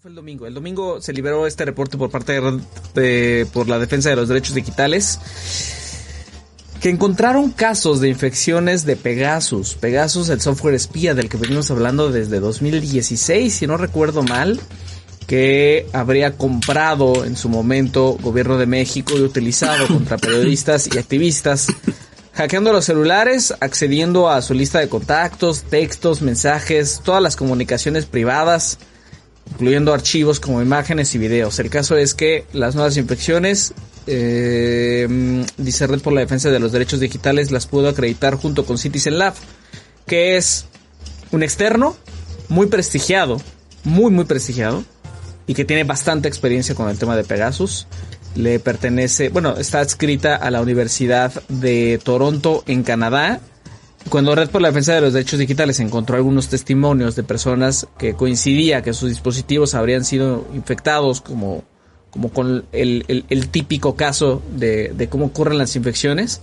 Fue el domingo. El domingo se liberó este reporte por parte de, por la defensa de los derechos digitales que encontraron casos de infecciones de Pegasus. Pegasus, el software espía del que venimos hablando desde 2016, si no recuerdo mal, que habría comprado en su momento gobierno de México y utilizado contra periodistas y activistas, hackeando los celulares, accediendo a su lista de contactos, textos, mensajes, todas las comunicaciones privadas, incluyendo archivos como imágenes y videos. El caso es que las nuevas infecciones eh, Red por la Defensa de los Derechos Digitales, las pudo acreditar junto con Citizen Lab, que es un externo muy prestigiado, muy, muy prestigiado, y que tiene bastante experiencia con el tema de Pegasus. Le pertenece, bueno, está adscrita a la Universidad de Toronto en Canadá. Cuando Red por la Defensa de los Derechos Digitales encontró algunos testimonios de personas que coincidía que sus dispositivos habrían sido infectados como como con el, típico caso de, cómo ocurren las infecciones,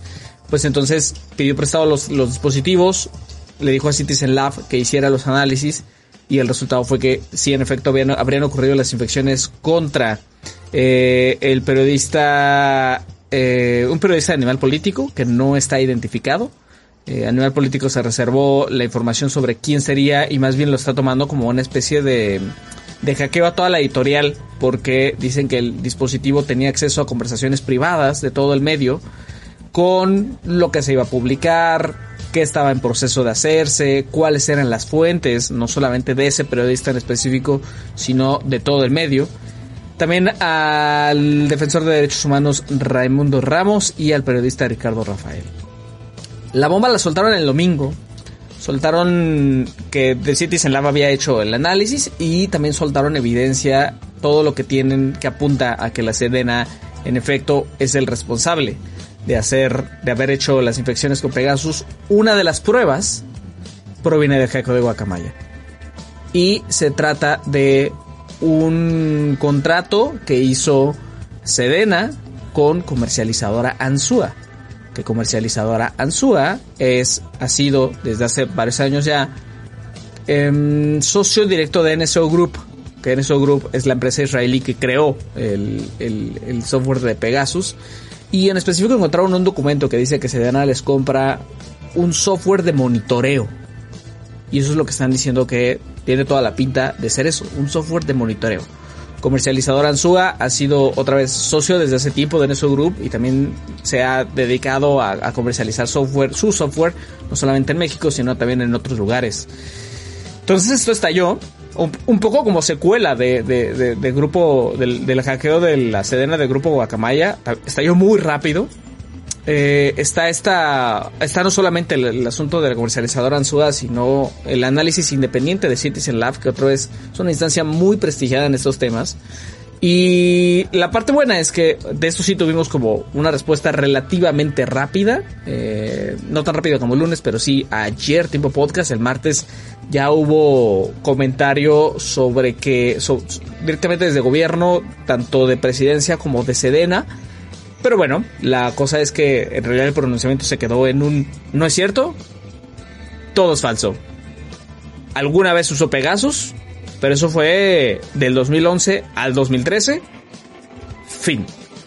pues entonces pidió prestado los, dispositivos, le dijo a Citizen Lab que hiciera los análisis y el resultado fue que sí, en efecto, habrían ocurrido las infecciones contra eh, el periodista, eh, un periodista de animal político que no está identificado. Eh, Animal Político se reservó la información sobre quién sería y más bien lo está tomando como una especie de de hackeo a toda la editorial porque dicen que el dispositivo tenía acceso a conversaciones privadas de todo el medio con lo que se iba a publicar, qué estaba en proceso de hacerse, cuáles eran las fuentes, no solamente de ese periodista en específico, sino de todo el medio. También al defensor de derechos humanos Raimundo Ramos y al periodista Ricardo Rafael. La bomba la soltaron el domingo, soltaron que The Citizen Lab había hecho el análisis y también soltaron evidencia, todo lo que tienen que apunta a que la Sedena en efecto es el responsable de hacer, de haber hecho las infecciones con Pegasus. Una de las pruebas proviene del hackeeo de Guacamaya. Y se trata de un contrato que hizo Sedena con comercializadora Ansua que comercializadora Ansua es, ha sido desde hace varios años ya em, socio directo de NSO Group, que NSO Group es la empresa israelí que creó el, el, software de Pegasus. Y en específico encontraron un documento que dice que Sedena les compra un software de monitoreo. Y eso es lo que están diciendo que tiene toda la pinta de ser eso, un software de monitoreo comercializador Ansua ha sido otra vez socio desde hace tiempo de Neso Group y también se ha dedicado a, comercializar software, su software, no solamente en México, sino también en otros lugares. Entonces esto estalló un, poco como secuela de, grupo, del, del, hackeo de la sedena del grupo Guacamaya. Estalló muy rápido eh, está esta, está no solamente el, asunto de la comercializadora Ansuda, sino el análisis independiente de Citizen Lab, que otra vez es una instancia muy prestigiada en estos temas. Y la parte buena es que de esto sí tuvimos como una respuesta relativamente rápida, eh, no tan rápida como el lunes, pero sí ayer, tiempo podcast, el martes ya hubo comentario sobre que directamente desde gobierno, tanto de presidencia como de Sedena, pero bueno, la cosa es que en realidad el pronunciamiento se quedó en un no es cierto, todo es falso. Alguna vez usó Pegasus, pero eso fue del 2011 al 2013. Fin.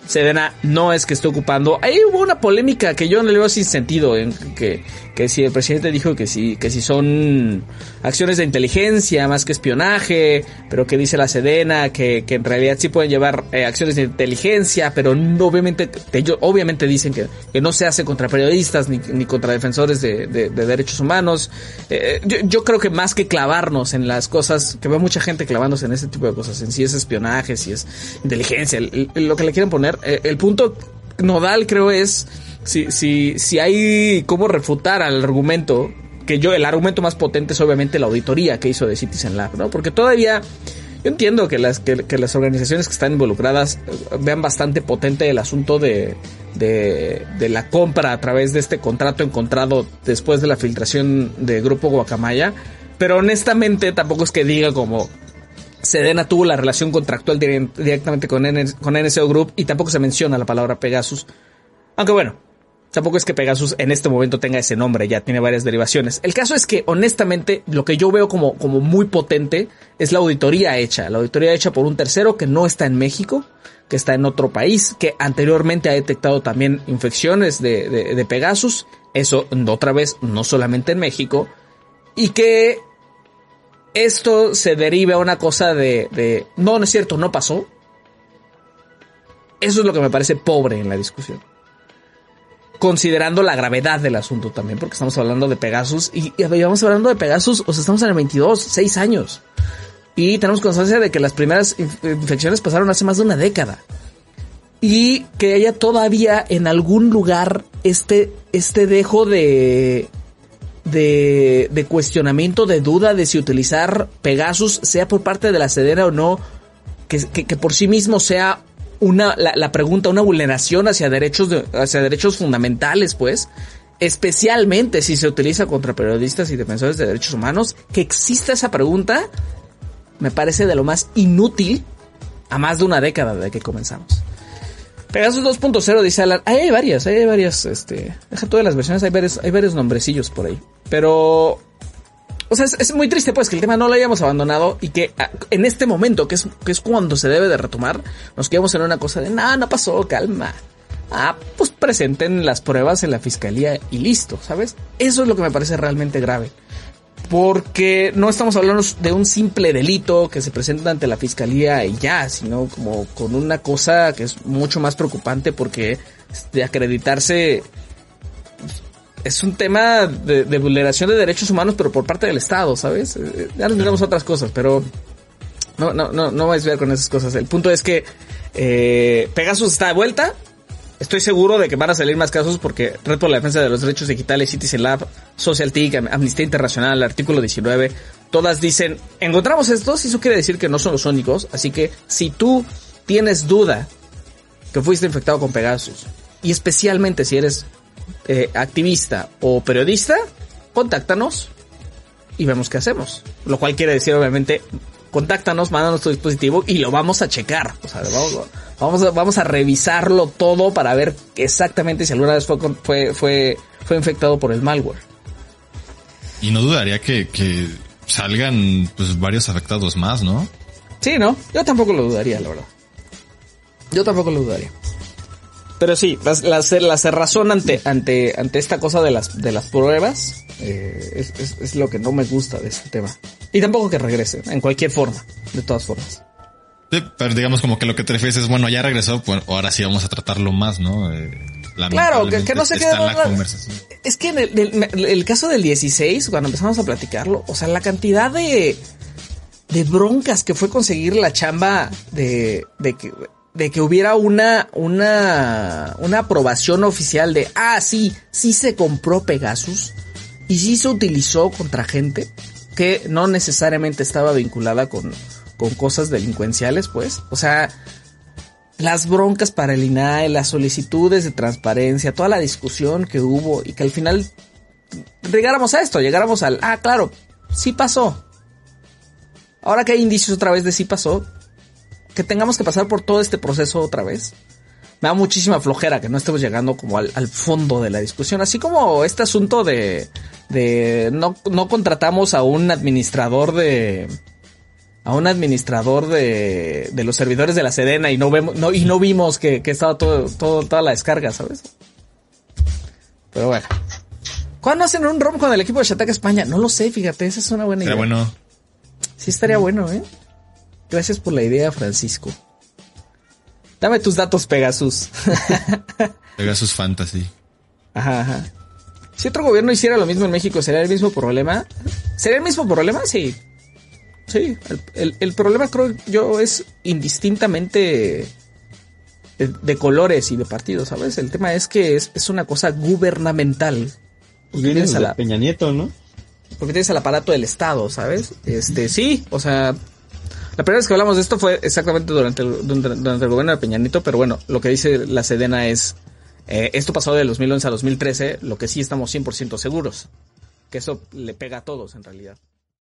Sedena no es que esté ocupando. Ahí hubo una polémica que yo no le veo sin sentido, en que, que si el presidente dijo que sí, que si son acciones de inteligencia más que espionaje, pero que dice la Sedena que, que en realidad sí pueden llevar eh, acciones de inteligencia, pero no, obviamente, ellos obviamente dicen que, que, no se hace contra periodistas ni, ni contra defensores de, de, derechos humanos. Eh, yo, yo, creo que más que clavarnos en las cosas, que veo mucha gente clavándose en ese tipo de cosas, en si es espionaje, si es inteligencia, lo que le quieren poner eh, el punto nodal creo es si, si, si hay cómo refutar al argumento, que yo, el argumento más potente es obviamente la auditoría que hizo de Citizen Lab, ¿no? Porque todavía yo entiendo que las, que, las organizaciones que están involucradas eh, vean bastante potente el asunto de, de, de, la compra a través de este contrato encontrado después de la filtración de Grupo Guacamaya, pero honestamente tampoco es que diga como Sedena tuvo la relación contractual directamente con, NSO Group y tampoco se menciona la palabra Pegasus. Aunque bueno, Tampoco es que Pegasus en este momento tenga ese nombre, ya tiene varias derivaciones. El caso es que, honestamente, lo que yo veo como, como muy potente es la auditoría hecha. La auditoría hecha por un tercero que no está en México, que está en otro país, que anteriormente ha detectado también infecciones de, de, Pegasus. Eso, otra vez, no solamente en México. Y que esto se derive a una cosa de, de, no, no es cierto, no pasó. Eso es lo que me parece pobre en la discusión. Considerando la gravedad del asunto también, porque estamos hablando de Pegasus y, y vamos hablando de Pegasus, o sea, estamos en el 22, 6 años. Y tenemos constancia de que las primeras infecciones pasaron hace más de una década. Y que haya todavía en algún lugar este, este dejo de, de, cuestionamiento, de duda de si utilizar Pegasus, sea por parte de la Sedena o no, que, por sí mismo sea una, la, pregunta, una vulneración hacia derechos, de, hacia derechos fundamentales, pues, especialmente si se utiliza contra periodistas y defensores de derechos humanos, que exista esa pregunta, me parece de lo más inútil a más de una década de que comenzamos. Pegasus 2.0 dice Alan, hay varias, hay varias, este, deja todas las versiones, hay varios, hay varios nombrecillos por ahí. Pero o sea, es, muy triste pues que el tema no lo hayamos abandonado y que ah, en este momento, que es, que es cuando se debe de retomar, nos quedamos en una cosa de, nada, no pasó, calma. Ah, pues presenten las pruebas en la fiscalía y listo, ¿sabes? Eso es lo que me parece realmente grave. Porque no estamos hablando de un simple delito que se presenta ante la fiscalía y ya, sino como con una cosa que es mucho más preocupante porque de acreditarse es un tema de, vulneración de derechos humanos, pero por parte del Estado, ¿sabes? Eh, ya nos tenemos otras cosas, pero no, no, no, no voy a ver con esas cosas. El punto es que eh, Pegasus está de vuelta. Estoy seguro de que van a salir más casos porque Reto a la Defensa de los Derechos Digitales, Citizen Lab, Social TIC, Amnistía Internacional, artículo 19, todas dicen, encontramos estos y eso quiere decir que no son los únicos. Así que si tú tienes duda que fuiste infectado con Pegasus, y especialmente si eres eh, activista o periodista, contáctanos y vemos qué hacemos. Lo cual quiere decir, obviamente, contáctanos, mándanos tu dispositivo y lo vamos a checar. O sea, vamos, a, vamos a revisarlo todo para ver exactamente si alguna vez fue, fue, fue, fue infectado por el malware. Y no dudaría que, que salgan pues varios afectados más, ¿no? Sí, ¿no? Yo tampoco lo dudaría, la verdad. Yo tampoco lo dudaría. Pero sí, la, la, cerrazón ante, ante, ante esta cosa de las, de las pruebas eh, es, es, lo que no me gusta de este tema. Y tampoco que regrese, en cualquier forma, de todas formas. Sí, pero digamos como que lo que te refieres es, bueno, ya regresó, pues ahora sí vamos a tratarlo más, ¿no? Eh, claro, que, no se quede en la conversación. Es que en el, el, caso del 16, cuando empezamos a platicarlo, o sea, la cantidad de, de broncas que fue conseguir la chamba de, de que de que hubiera una, una, una aprobación oficial de, ah, sí, sí se compró Pegasus y sí se utilizó contra gente que no necesariamente estaba vinculada con, con cosas delincuenciales, pues. O sea, las broncas para el INAE, las solicitudes de transparencia, toda la discusión que hubo y que al final llegáramos a esto, llegáramos al, ah, claro, sí pasó. Ahora que hay indicios otra vez de sí pasó, que tengamos que pasar por todo este proceso otra vez. Me da muchísima flojera que no estemos llegando como al, fondo de la discusión. Así como este asunto de, de no, no contratamos a un administrador de, a un administrador de, de los servidores de la Sedena y no vemos, no, y no vimos que, que estaba todo, todo, toda la descarga, ¿sabes? Pero bueno. ¿Cuándo hacen un ROM con el equipo de Shataka España? No lo sé, fíjate, esa es una buena idea. bueno. Sí estaría bueno, ¿eh? Gracias por la idea, Francisco. Dame tus datos, Pegasus. Pegasus Fantasy. Ajá, ajá. Si otro gobierno hiciera lo mismo en México, ¿sería el mismo problema? ¿Sería el mismo problema? Sí. Sí. El, problema creo yo es indistintamente de, colores y de partidos, ¿sabes? El tema es que es, una cosa gubernamental. Porque a la, Peña Nieto, ¿no? Porque tienes el aparato del Estado, ¿sabes? Este, sí, o sea, la primera vez que hablamos de esto fue exactamente durante el, durante, el gobierno de Peñanito, pero bueno, lo que dice la Sedena es, eh, esto pasó de 2011 a 2013, lo que sí estamos 100% seguros, que eso le pega a todos en realidad.